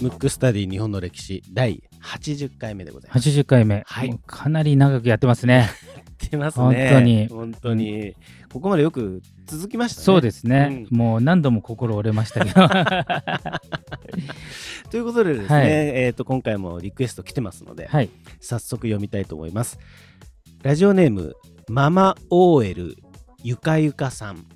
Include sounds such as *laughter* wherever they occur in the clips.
ムックスタディ日本の歴史第80回目でございます。80回目、はいかなり長くやってますね。やってますね。本当に本当に。ここまでよく続きましたね。そうですね、うもう何度も心折れましたけど。*laughs* ということでですね、はいえー、と今回もリクエスト来てますので、はい。早速読みたいと思います。ラジオネームママ OL ゆかゆかさん。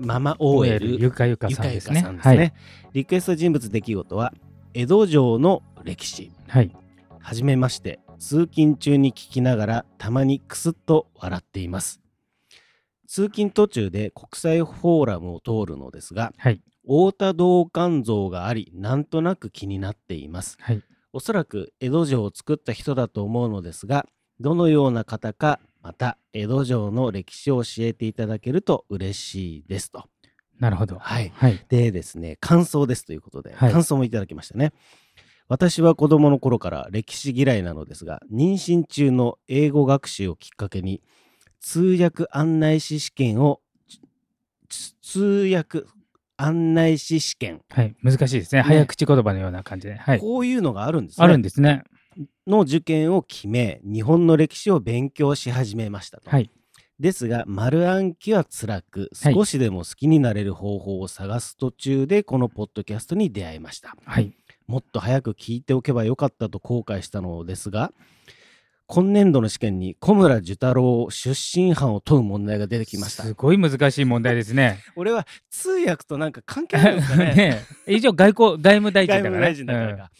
ママ OL ゆかゆかさんですね。さんですね。リクエスト人物出来事は江戸城の歴史。はい。はい。はじめまして通勤中に聞きながらたまにクスッと笑っています通勤途中で国際フォーラムを通るのですがはい。太田道館像がありなんとなく気になっていますはい。おそらく江戸城を作った人だと思うのですがどのような方かまた江戸城の歴史を教えていただけると嬉しいですとなるほど。はいはい。でですね、感想ですということで、はい感想もいただきましたね。私は子供の頃から歴史嫌いなのですが、妊娠中の英語学習をきっかけに、通訳案内士試験を、つ通訳案内士試験、はい。難しいですね。早口言葉のような感じで。はい。こういうのがあるんですね。あるんですね。の受験を決め、日本の歴史を勉強し始めましたと。はい。ですが丸暗記は辛くはい少しでも好きになれる方法を探す途中でこのポッドキャストに出会いましたはい。もっと早く聞いておけばよかったと後悔したのですが今年度の試験に小村寿太郎出身犯を問う問題が出てきました。すごい難しい問題ですね。*laughs* 俺は通訳となんか関係あるんですかね。*laughs* ねえ。以上外交外務大臣だからね。外務大臣だからか、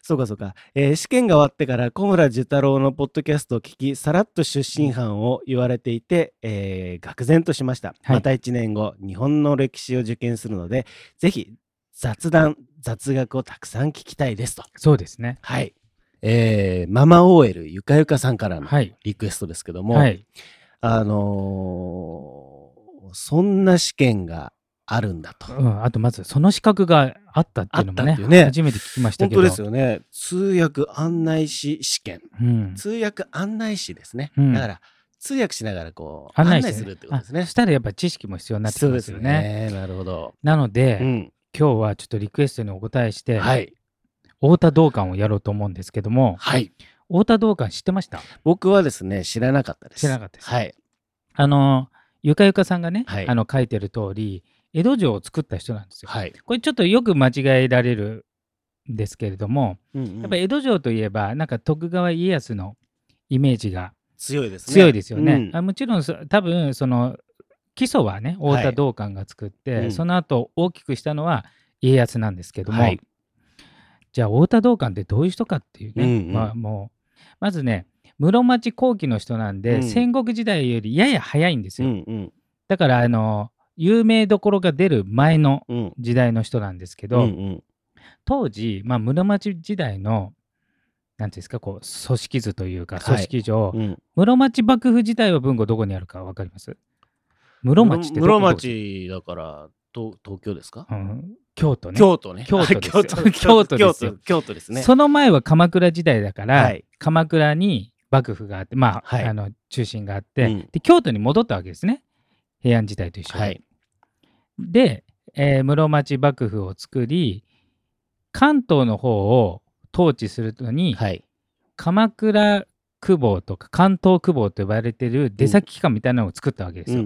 そうかそうか、えー試験が終わってから小村寿太郎のポッドキャストを聞きさらっと出身犯を言われていて、えー愕然としました、はい。また1年後日本の歴史を受験するのでぜひ雑談雑学をたくさん聞きたいですと。そうですね。はいえーママ OL ゆかゆかさんからのはい。リクエストですけども、はい。あのーそんな試験があるんだと、うん、あとまずその資格があったっていうのもねね初めて聞きましたけど本当ですよね通訳案内士試験うん、通訳案内士ですね。うんだから通訳しながらこう案案内するってことですね。したらやっぱ知識も必要になってきますよね。よね。なるほど。なので、うん。今日はちょっとリクエストにお答えして、はい。太田道館をやろうと思うんですけどもはい。太田道館知ってました？僕はですね、知らなかったです。知らなかったですはい。あのゆかゆかさんがね、はいあの書いてる通り江戸城を作った人なんですよ。はい。これちょっとよく間違えられるんですけれども、うんうんやっぱ江戸城といえばなんか徳川家康のイメージが強いですね。強いですよね。うんあもちろんそ多分その基礎はね太田道館が作って、うんその後大きくしたのは家康なんですけども、はいじゃあ太田道館ってどういう人かっていうね、うんうん。まあ、もうまずね室町後期の人なんで、うん。戦国時代よりやや早いんですうよ。んうん。だからあの有名どころが出る前のうん。時代の人なんですけうど、んうん。当時、まあ、室町時代のなんていうんですかこう組織図というかはい。組織上、うん。室町幕府自体は文庫どこにあるか分かります？室町って室町だから東東京ですか？うん京都ね京都ね。京都ですよ京都 *laughs* 京都ですよ京都京都ですね。その前は鎌倉時代だから、はい鎌倉に幕府があってまあ,、はいあの中心があって、うんで京都に戻ったわけですね平安時代と一緒に。はい。で、えー室町幕府を作り関東の方を統治するのに、はい。鎌倉久保とか関東久保と呼ばれてる出先機関みたいなのを作ったわけですよ。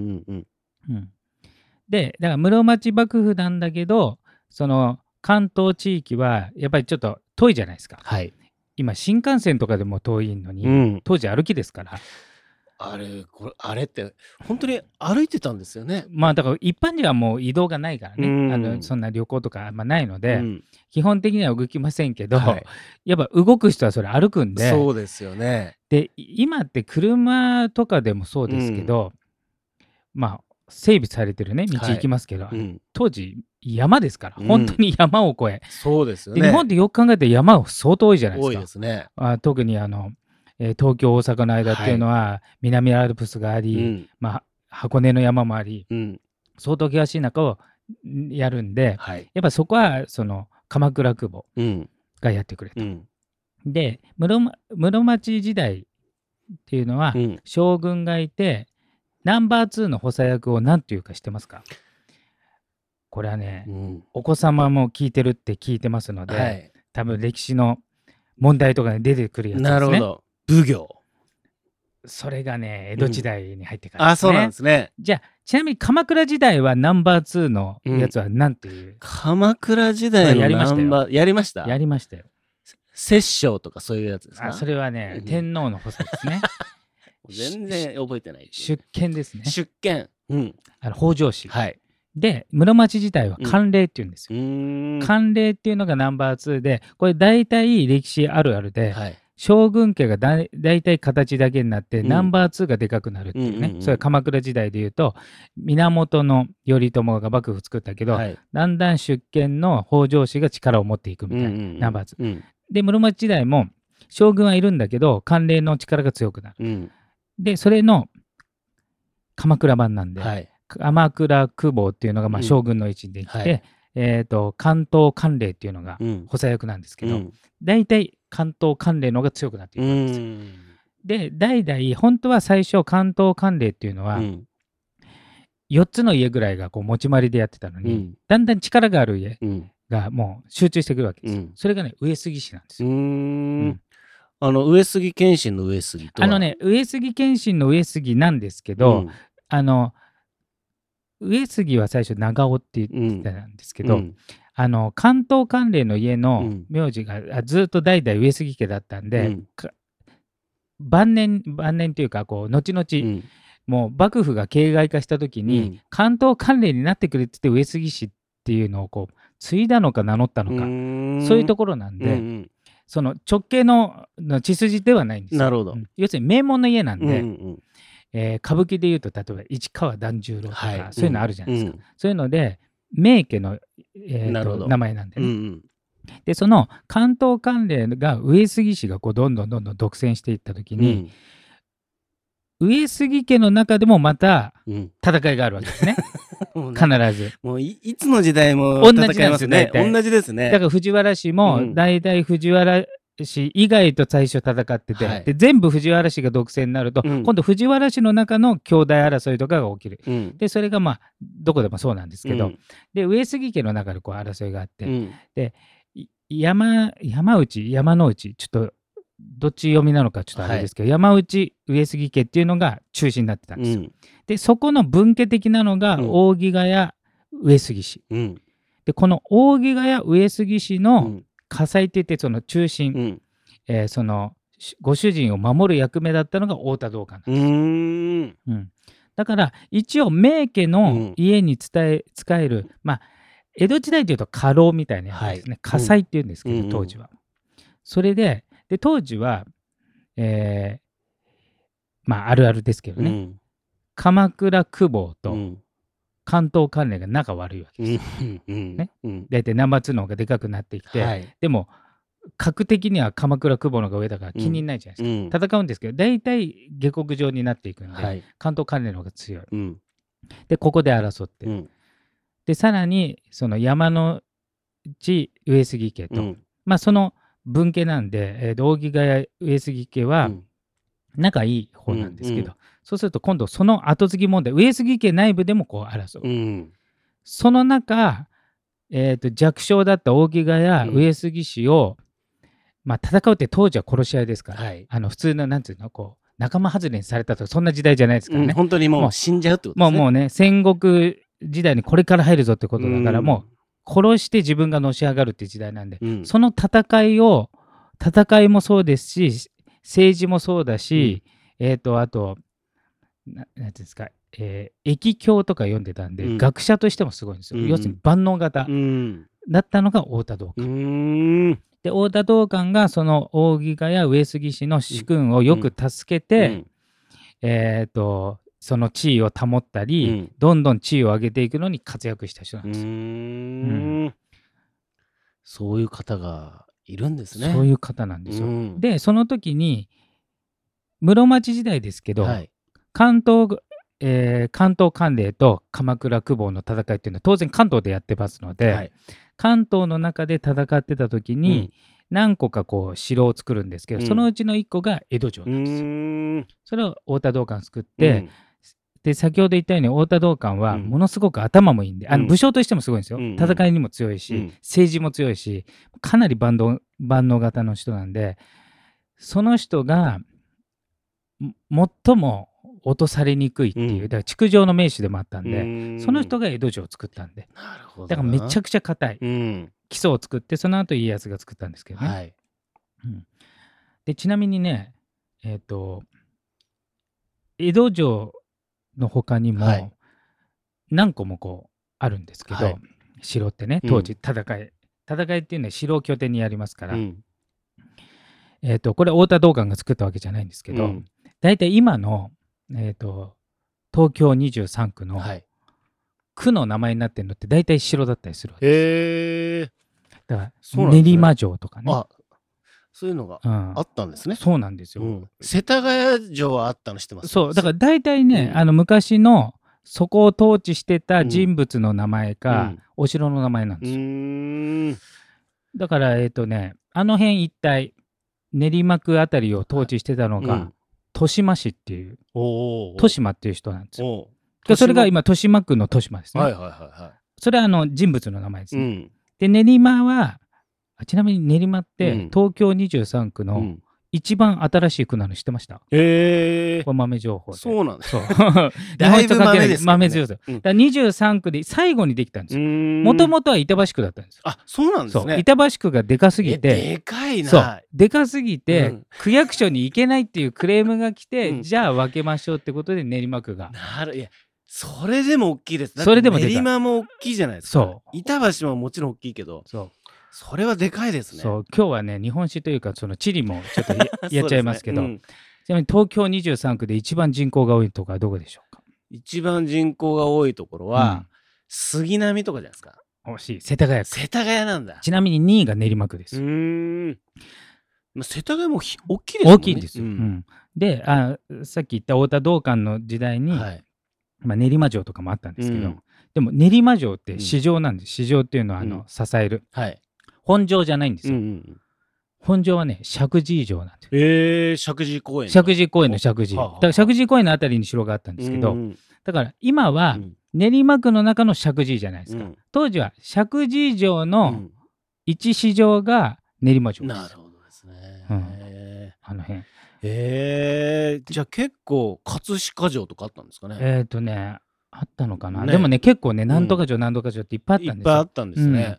でだから室町幕府なんだけどその関東地域はやっぱりちょっと遠いじゃないですか。はい。今新幹線とかでも遠いのに、うん。当時歩きですからあれこれあれって本当に歩いてたんですよね。まあだから一般人はもう移動がないからね、うんあのそんな旅行とかあんまないので、うん基本的には動きませんけど、はいやっぱ動く人はそれ歩くんでそうですよね。で今って車とかでもそうですけど、まあ整備されてるね道はい行きますけど、うん、当時山ですから、うん本当に山を越えそうですよね。で日本ってよく考えて山は相当多いじゃないです多いかですね。あ特にあの、えー東京大阪の間っていうのは、南アルプスがあり、うん。まあ、箱根の山もありうん。相当険しい中をんやるんではい。やっぱそこはその鎌倉久保うん。がやってくれた。うん。で室町時代っていうのは、うん。将軍がいてナンバー2の補佐役を何ていうか知ってますか？これはね、うんお子様も聞いてるって聞いてますので、はい。多分歴史の問題とかに出てくるやつですね。なるほど。奉行。それがね、江戸時代に入ってから、あ、そうなんですね。じゃあ、ちなみに鎌倉時代はナンバー2のやつは何ていう、鎌倉時代のやりましたよやりました？やりましたよ。摂政とかそういうやつですか？あそれはね、うん天皇の補佐ですね。*laughs* 全然覚えてない。出権ですね。出権。うん。あの北条氏。はい。で、室町時代は慣例っていうんですうよ。ーん。慣例っていうのがナンバー2で、これ大体歴史あるあるで、はい。将軍家がだい大体形だけになって、うんナンバー2がでかくなるっていうね、うんうんうんそれは鎌倉時代でいうと源頼朝が幕府作ったけど、はい。だんだん出権の北条氏が力を持っていくみたいな、ナンバー2。うん。で室町時代も将軍はいるんだけど慣例の力が強くなる。うん。でそれの鎌倉版なんで、はい。鎌倉久保っていうのがまあうん将軍の位置にできて、はいえー、と関東慣例っていうのがうん。補佐役なんですけど、うん大体関東慣例の方が強くなっていうくんですよ。ん。で代々本当は最初関東慣例っていうのはうん4つの家ぐらいがこう持ち回りでやってたのに、うん。だんだん力がある家うん。がもう集中してくるわけですよ。うんそれがね上杉氏なんですよ。あの、上杉謙信の上杉とは？あのね上杉謙信の上杉なんですけど、あの上杉は最初長尾って言うん、ってたんですけど、うん。あの関東関連の家うのん。名字が、あずっと代々上杉家だったんで、晩年晩年というかこう後々、うん。もう幕府が形骸化した時に、うん。関東関連になってくれって言って上杉氏っていうのをこう継いだのか名乗ったのか、そういうところなんで、うんうんその直系のの血筋ではないんですよ。なるほど。うん。要するに名門の家なんで、うんうん。えー歌舞伎でいうと例えば市川團十郎とか、はい。そういうのあるじゃないですか。うん。そういうので名家の、えー名前なんでね。うんうん。でその関東関連が上杉氏がこうどんどんどんどん独占していった時に、上杉家の中でもまたうん。戦いがあるわけですね。*laughs* もう必ず。もういいつの時代も同じなんです戦いますね。大体。同じですね。だから藤原氏うもん。大体藤原氏以外と最初戦ってて、はい。で全部藤原氏が独占になると、うん。今度藤原氏の中の兄弟争いとかが起きる。うん。でそれがまあどこでもそうなんですけど、うん。で上杉家の中でこう争いがあって、うん。い山山内山之内ちょっとどっち読みなのかちょっとあれですけど、山内上杉家っていうのが中心になってたんですよ。うん。でそこの分家的なのがうん。扇ヶ谷上杉氏。うん。でこの扇ヶ谷上杉氏うのん。火災って言ってその中心、うん。えーそのしご主人を守る役目だったのが太田道館なんです。うーん。うん。だから一応名家の家に伝え使える、まあ江戸時代でいうと家老みたいなやつですね、はい。火災っていうんですけど、うん。当時は。それでで当時は、えーまああるあるですけどね、うん。鎌倉久保とうん。関東関連が仲悪いわけうです。ん。うん。ね。うん。大体ナンバー2の方がでかくなってきて、はい。でも格的には鎌倉久保の方が上だから気にないじゃないですか。うん。戦うんですけど大体下克上になっていくんで、はい。関東関連の方が強い。うん。でここで争って、うん。でさらにその山の内上杉家と、うん。まあその分家なんで、えーと扇ヶ谷上杉家はうん。仲いい方なんですけど、うんうそうすると今度その後継ぎ問題上杉家内部でもこう争う、うん。その中、えーと弱小だった扇ヶ谷うん。上杉氏を、まあ戦うって当時は殺し合いですから、はい。あの普通のなんていうのこう仲間外れにされたとかそんな時代じゃないですからね、うん本当にももうう死んじゃうってことですね。もうもうね戦国時代にこれから入るぞってことだから、うん。もう殺して自分がのし上がるっていう時代なんで、うん。その戦いを戦いもそうですし政治もそうだし、えっ、とあとななんていうんですか、えー、易経とか読んでたんで、うん。学者としてもすごいんですよ、うん。要するに万能型。うん。だったのが太田道う館、ーん。で太田道館がその扇ヶ谷上杉氏の主君をよく助けて、えっ、とその地位を保ったり、うん。どんどん地位を上げていくのに活躍した人なんうですよ。ーん。そういう方がいるんですね。そういう方なんですよ。うん。でその時に室町時代ですけど、はい。関東、えー関東関連と鎌倉久保の戦いっていうのは当然関東でやってますので、はい。関東の中で戦ってた時に、何個かこう城を作るんですけど、うん。そのうちの1個が江戸城うなんですよ。それを太田道館作って、で先ほど言ったように太田道館はうん。ものすごく頭もいいんで、あうん。の武将としてもすごいんですよ、うんうん。戦いにも強いし、うん。政治も強いしかなり万能万能型の人なんでその人がも最も落とされにくいっていう、うん。だから築城の名手でもあったんで、うん。その人が江戸城を作ったんでだからめちゃくくちゃ硬いうん。基礎を作ってその後家康が作ったんですけどね、はい。うん。でちなみにねえっ、と江戸城の他にもはい。何個もこうあるんですけど、はい。城ってねうん。当時戦い、戦いっていうのは城を拠点にやりますから、うん。えっ、とこれ太田道館が作ったわけじゃないんですけど、うん。大体今の、えー、と東京23区のはい。区の名前になってるのって大体城だったりするわけですへえだから練馬城とかね、あそういうのがうん。あったんですね。そうなんですよ、うん。世田谷城はあったの知ってます？そう。だから大体ね、うん。あの昔のそこを統治してた人物の名前か、うん。お城の名前なんうですよ、ーん。だからえっ、とねあの辺一帯練馬区あたりを統治してたのが、うん。豊島市っていう豊島っていう人なんですよ。おでそれが今豊島区の豊島ですね、はいはいはいはそれはあの人物の名前ですい。うね、ん。で練馬はあちなみに練馬って、うん。東京23区のうん。一番新しい区なの知ってました、へえこれ豆情報で。そうなんです。そう。*laughs* だいぶ豆ですけどね。豆強さ。うん。だから23区で最後にできたんですよ。ももともとは板橋区だったんですよ。あ、そうなんですそう。ね。板橋区がでかすぎえて、でかいそう。な。でかすぎて、うん。区役所に行けないっていうクレームが来て、うん。じゃあ分けましょうってことで練馬区が。なるいやそれでも大きいです。だってそれでもでかい練馬も大きいじゃないですか。そう。板橋ももちろん大きいけど、そうそれはでかいですね。そう今日はね日本史というかその地理もちょっとや *laughs* やっちゃいますけど。そうですね。ちなみに東京23区で一番人口が多いとこはどこでしょうか？うん一番人口が多いところは、杉並とかじゃないですか。惜しい。世田谷区。世田谷なんだ。ちなみに2位が練馬区でうす、ーん。まあ世田谷もひ大きいですね。大きいんですよ、ううん。んであさっき言った太田道館の時代に、はい。まあ、練馬城とかもあったんですけど、うん。でも練馬城って市場なんです、市場っていうのはあの、うん。支える。はい。本城じゃないんですよ、うんうん。本城はね石神井城なんですよ。えー、石神井公園。石神井公園の石神井。だから石神井公園のあたりに城があったんですけど、うんだから今はうん。練馬区の中の石神井じゃないですか、うん。当時は石神井城うのん。一市場が練馬城です、なるほどですね。うん。へあの辺。ーえー、じゃあ結構葛飾城とかあったんですかね。えっ、とねあったのかな、ね。でもね結構ねなんとか城なんとか城っていっぱいあったんですよ。ぱいあったんですね。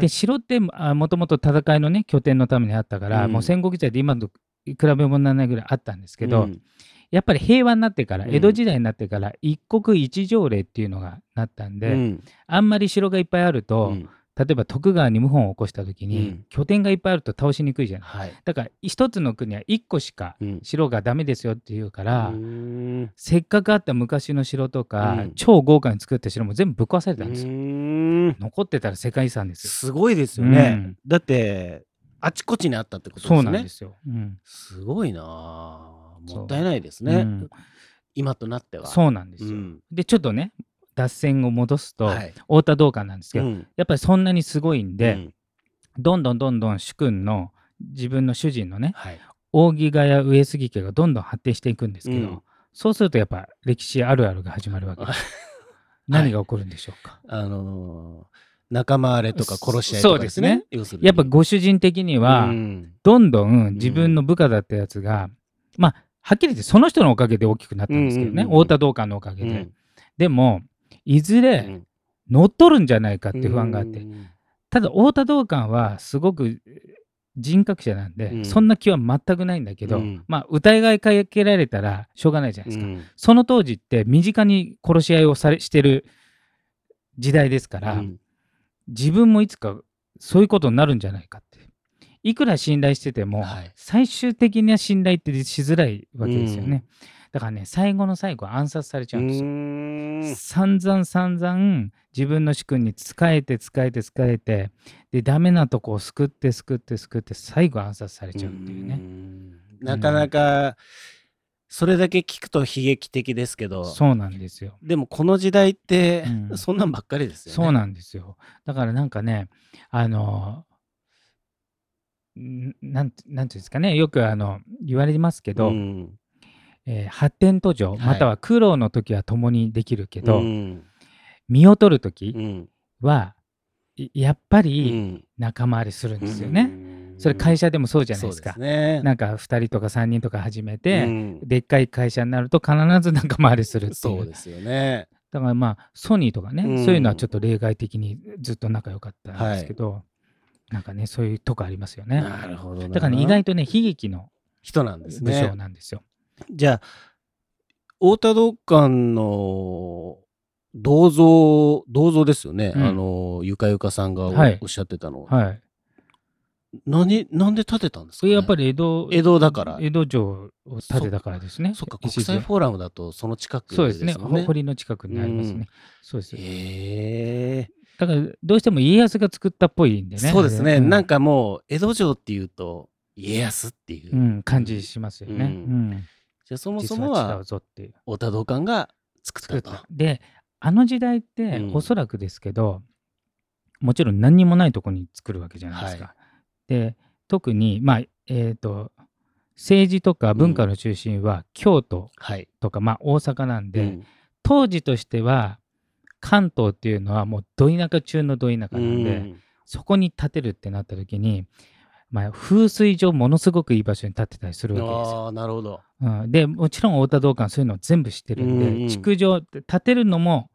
で城ってもともと戦いのね拠点のためにあったから、うん。もう戦国時代で今と比べ物にならないぐらいあったんですけど、うん。やっぱり平和になってからうん。江戸時代になってから一国一条例っていうのがなったんで、うん。あんまり城がいっぱいあると、うん例えば徳川に謀反を起こした時に、うん拠点がいっぱいあると倒しにくいじゃないはい。だから一つの国は一個しかうん城がダメですよっていうから、うーんせっかくあった昔の城とか、うん超豪華に作った城も全部ぶっ壊されたんですよ。残ってたら世界遺産ですよ。すごいですよね。うんだってあちこちにあったってことですそうね。なんですよ。うんすごいなもったいないですね。うん今となっては。そうなんですよ。うんでちょっとね脱線を戻すと、はい。太田道館なんですけど、うん。やっぱりそんなにすごいんで、うん。どんどんどんどん主君の自分の主人のねはい。扇ヶ谷上杉家がどんどん発展していくんですけど、うん。そうするとやっぱ歴史あるあるが始まるわけ。で *laughs* す。何が起こるんでしょうか、*laughs* あのー仲間割れとか殺し合いとかですね。要するに。やっぱご主人的には、うん。どんどん自分の部下だったやつが、まあはっきり言ってその人のおかげで大きくなったんですけどね、うんうんうんうん。太田道館のおかげで、うん。でもいずれうん。乗っ取るんじゃないかって不安があって、うん。ただ太田道館はすごく人格者なんで、うん。そんな気は全くないんだけど、うん。まあ疑いかけられたらしょうがないじゃないですか、うん。その当時って身近に殺し合いをされしてる時代ですから、うん。自分もいつかそういうことになるんじゃないかって。いくら信頼してても、はい。最終的には信頼ってしづらいわけですよね、だからね最後の最後暗殺されちゃうんですよ、散々散々自分の主君に仕えて仕えて仕えてでダメなとこを救って救って救って最後暗殺されちゃうっていうね。ん。なかなかそれだけ聞くと悲劇的ですけど、そうなんですよ。でもこの時代ってうん。そんなんばっかりですよね。そうなんですよ。だからなんかねあのんなんてなんていうんですかね。よくあの言われますけど、うんえー発展途上、いまたは苦労の時は共にできるけど、うん身を取る時うんは、いやっぱうりん仲間割りするんですよね。それ会社社でもそうじゃないですか。ね。なんか2人とか3人とか始めて、うんでっかい会社になると必ず仲間割りするっていう。そうですよね。だからまあソニーとかね、うんそういうのはちょっと例外的にずっと仲良かったんですけど、なんかねそういうとこありますよね。なるほどな。だからね意外とね悲劇の人なんです武ね。将なんですよ。じゃあ、太田道館の銅像、銅像ですよね。うんあの、ゆかゆかさんがお,、はいっしゃってたの。はい。何、なんで建てたんですか、ね、やっぱり江戸江戸だから江戸城を建てたからですね。そっか、国際フォーラムだとその近くそうですね。もん堀の近くにありますね。うんそうです。へえだからどうしても家康が作ったっぽいんでね。そうですね、んなんかもう江戸城っていうと家康っていう、うん、感じしますよね。ううんん。じゃあそもそも実は違はうぞっていう。太田道館が作作ったと。で、あの時代って、うんおそらくですけど、もちろん何にもないとこに作るわけじゃないですか。はで、特に、まあ、えっ、と、政治とか文化の中心は京都はい。とか、まあ大阪なんで、うん当時としては関東っていうのはもうど田舎中のど田舎なんで、うんそこに建てるってなった時に、まあ、風水上ものすごくいい場所に建てたりするわけですよ。ああ、なるほど。うん、でもちろん太田道館そういうのを全部知ってるんで、うんうん築城って建てるのも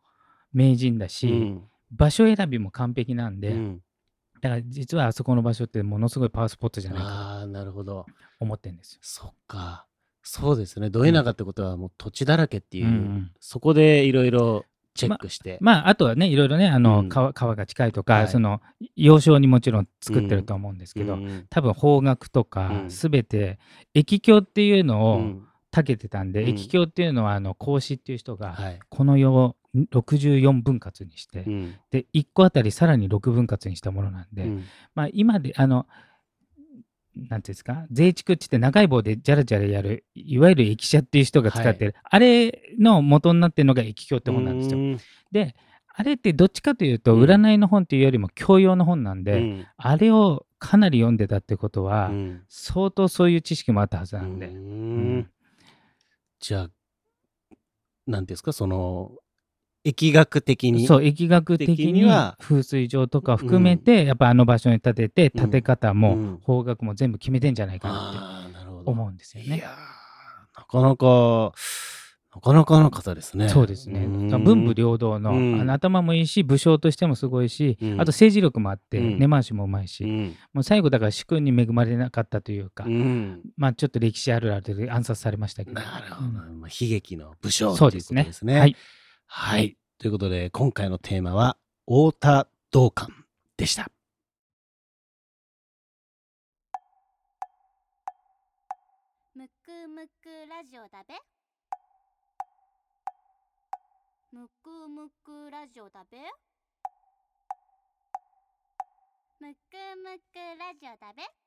名人だし、うん場所選びも完璧なんで、うんだから実はあそこの場所ってものすごいパワースポットじゃないかああ、なるほど。と思ってるんですよ。そっか。そうですね。ど田舎ってことはもう土地だらけっていう、うんうんそこでいろいろチェックして。まああとはねいろいろねあの、うん。川川が近いとか、はい。その要衝にもちろん作ってると思うんですけど、うん。多分方角とかうん。すべて駅境っていうのをうん。たけてたんで、うん。駅境っていうのはあの孔子っていう人がはい。この世を64分割にして、うん。で1個あたりさらに6分割にしたものなんで、うん。まあ今であのなんていうんですか？税畜って言って長い棒でじゃらじゃらやるいわゆる駅舎っていう人が使ってる、あれの元になってるのが駅境って本なんですよ。うん。であれってどっちかというとうん。占いの本っていうよりも教養の本なんで、うん。あれをかなり読んでたってことは、うん。相当そういう知識もあったはずなんで。ううんん。じゃあ、なんていうんですか、その、疫学的に？そう疫学的的にには風水上とか含めて、やっぱあの場所に建ててうん建て方も、うん方角も全部決めてんじゃないかなって。思うんですよね。なかなか、なかなかな方ですね。そうですね。文武両道の,、うんあの頭もいいし武将としてもすごいし、うんあと政治力もあって、うん根回しもうまいし、うん。もう最後だから主君に恵まれなかったというか、うん。まあちょっと歴史あるあるで暗殺されましたけど。なるほど。うんまあ、悲劇の武将そうということですね。ですね。はい。はい。ということで、今回のテーマは、太田道館でした。むくむくラジオだべむくむくラジオだべむくむくラジオだべ